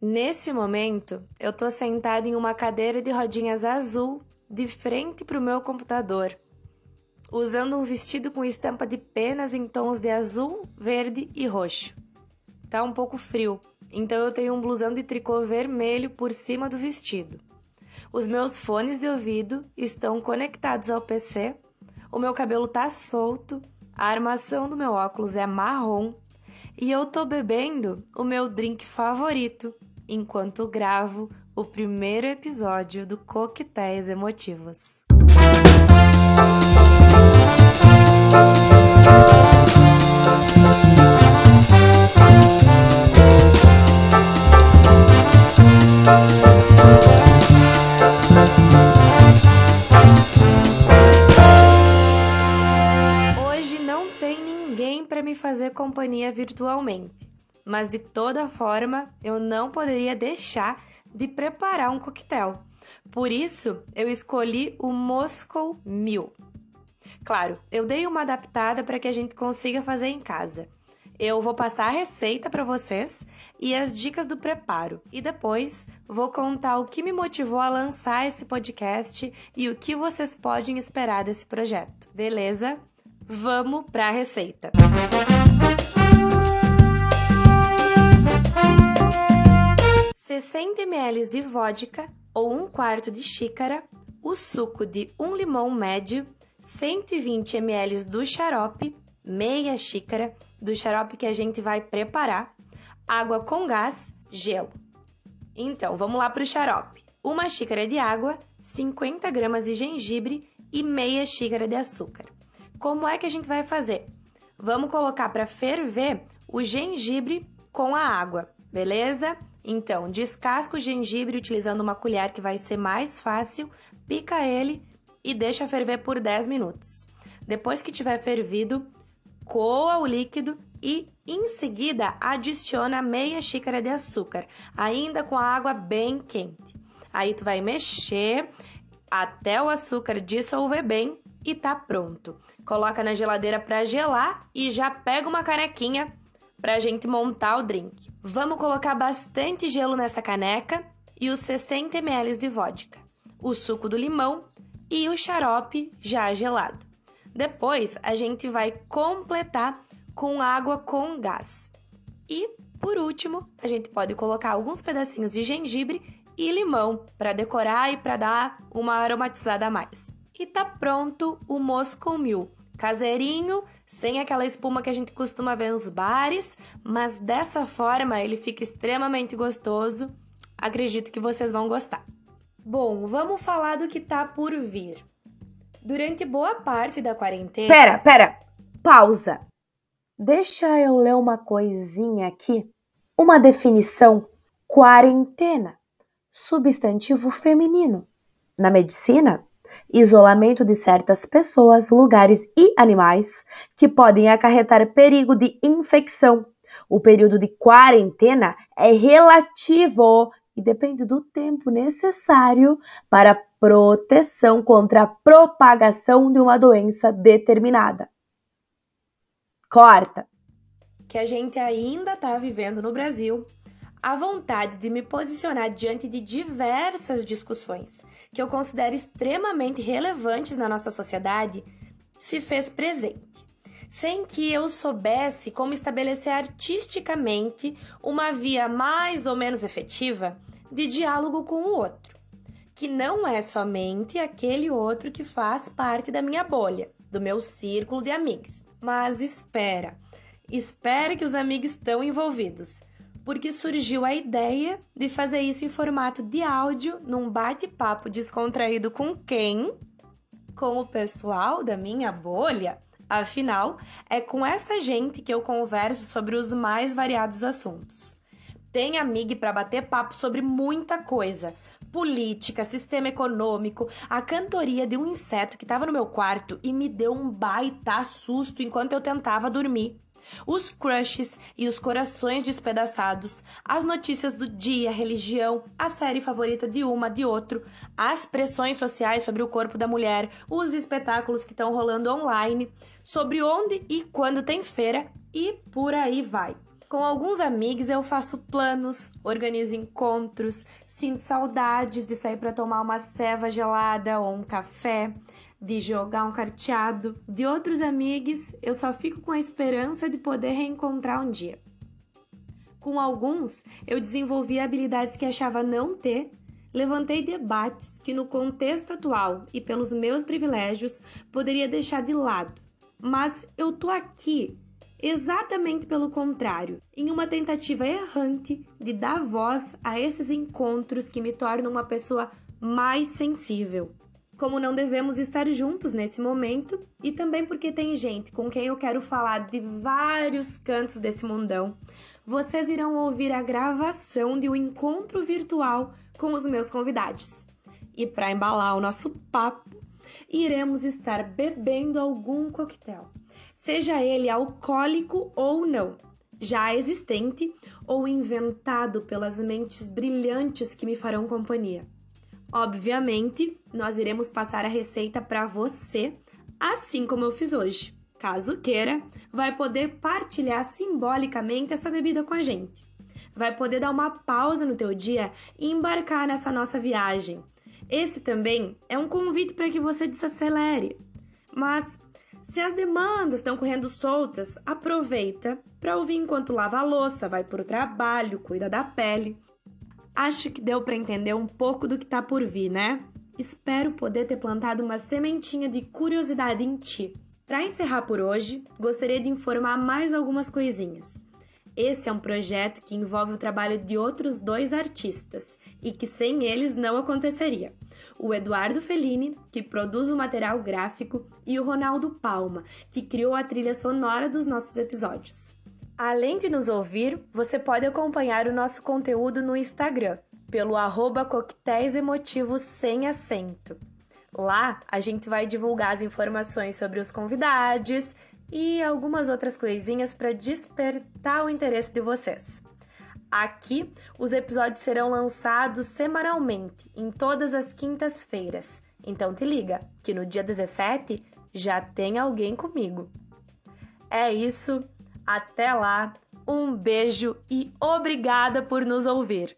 Nesse momento, eu tô sentada em uma cadeira de rodinhas azul, de frente para o meu computador, usando um vestido com estampa de penas em tons de azul, verde e roxo. Tá um pouco frio, então eu tenho um blusão de tricô vermelho por cima do vestido. Os meus fones de ouvido estão conectados ao PC, o meu cabelo tá solto, a armação do meu óculos é marrom e eu tô bebendo o meu drink favorito enquanto gravo o primeiro episódio do Coquetéis Emotivos. Hoje não tem ninguém para me fazer companhia virtualmente mas de toda forma eu não poderia deixar de preparar um coquetel. Por isso, eu escolhi o Moscow Mule. Claro, eu dei uma adaptada para que a gente consiga fazer em casa. Eu vou passar a receita para vocês e as dicas do preparo, e depois vou contar o que me motivou a lançar esse podcast e o que vocês podem esperar desse projeto. Beleza? Vamos para a receita. Música 60 ml de vodka ou um quarto de xícara, o suco de um limão médio, 120 ml do xarope, meia xícara do xarope que a gente vai preparar, água com gás, gelo. Então, vamos lá para o xarope. Uma xícara de água, 50 gramas de gengibre e meia xícara de açúcar. Como é que a gente vai fazer? Vamos colocar para ferver o gengibre com a água, beleza? Então, descasca o gengibre utilizando uma colher que vai ser mais fácil, pica ele e deixa ferver por 10 minutos. Depois que tiver fervido, coa o líquido e em seguida adiciona meia xícara de açúcar, ainda com a água bem quente. Aí tu vai mexer até o açúcar dissolver bem e tá pronto. Coloca na geladeira para gelar e já pega uma canequinha para a gente montar o drink. Vamos colocar bastante gelo nessa caneca e os 60 ml de vodka, o suco do limão e o xarope já gelado. Depois a gente vai completar com água com gás. E por último, a gente pode colocar alguns pedacinhos de gengibre e limão para decorar e para dar uma aromatizada a mais. E tá pronto o Moscow Mule, caseirinho, sem aquela espuma que a gente costuma ver nos bares, mas dessa forma ele fica extremamente gostoso. Acredito que vocês vão gostar. Bom, vamos falar do que tá por vir. Durante boa parte da quarentena. Pera, pera! Pausa! Deixa eu ler uma coisinha aqui. Uma definição: quarentena, substantivo feminino. Na medicina, isolamento de certas pessoas, lugares e animais que podem acarretar perigo de infecção. O período de quarentena é relativo e depende do tempo necessário para proteção contra a propagação de uma doença determinada. Corta. Que a gente ainda está vivendo no Brasil a vontade de me posicionar diante de diversas discussões que eu considero extremamente relevantes na nossa sociedade se fez presente, sem que eu soubesse como estabelecer artisticamente uma via mais ou menos efetiva de diálogo com o outro, que não é somente aquele outro que faz parte da minha bolha, do meu círculo de amigos. Mas espera, espera que os amigos estão envolvidos porque surgiu a ideia de fazer isso em formato de áudio, num bate-papo descontraído com quem? Com o pessoal da minha bolha. Afinal, é com essa gente que eu converso sobre os mais variados assuntos. Tem amigo para bater papo sobre muita coisa. Política, sistema econômico, a cantoria de um inseto que estava no meu quarto e me deu um baita susto enquanto eu tentava dormir os crushes e os corações despedaçados, as notícias do dia, religião, a série favorita de uma, de outro, as pressões sociais sobre o corpo da mulher, os espetáculos que estão rolando online, sobre onde e quando tem feira e por aí vai. Com alguns amigos eu faço planos, organizo encontros, sinto saudades de sair para tomar uma ceva gelada ou um café, de jogar um carteado. De outros amigos, eu só fico com a esperança de poder reencontrar um dia. Com alguns, eu desenvolvi habilidades que achava não ter, levantei debates que, no contexto atual e pelos meus privilégios, poderia deixar de lado. Mas eu tô aqui exatamente pelo contrário, em uma tentativa errante de dar voz a esses encontros que me tornam uma pessoa mais sensível. Como não devemos estar juntos nesse momento, e também porque tem gente com quem eu quero falar de vários cantos desse mundão, vocês irão ouvir a gravação de um encontro virtual com os meus convidados. E para embalar o nosso papo, iremos estar bebendo algum coquetel seja ele alcoólico ou não, já existente ou inventado pelas mentes brilhantes que me farão companhia. Obviamente, nós iremos passar a receita para você, assim como eu fiz hoje. Caso queira, vai poder partilhar simbolicamente essa bebida com a gente. Vai poder dar uma pausa no teu dia e embarcar nessa nossa viagem. Esse também é um convite para que você desacelere. Mas se as demandas estão correndo soltas, aproveita para ouvir enquanto lava a louça, vai para o trabalho, cuida da pele. Acho que deu para entender um pouco do que está por vir, né? Espero poder ter plantado uma sementinha de curiosidade em ti. Para encerrar por hoje, gostaria de informar mais algumas coisinhas. Esse é um projeto que envolve o trabalho de outros dois artistas e que sem eles não aconteceria. O Eduardo Fellini, que produz o material gráfico, e o Ronaldo Palma, que criou a trilha sonora dos nossos episódios. Além de nos ouvir, você pode acompanhar o nosso conteúdo no Instagram, pelo arroba coquetéis emotivos sem acento. Lá a gente vai divulgar as informações sobre os convidados e algumas outras coisinhas para despertar o interesse de vocês. Aqui, os episódios serão lançados semanalmente, em todas as quintas-feiras. Então te liga, que no dia 17 já tem alguém comigo. É isso, até lá, um beijo e obrigada por nos ouvir!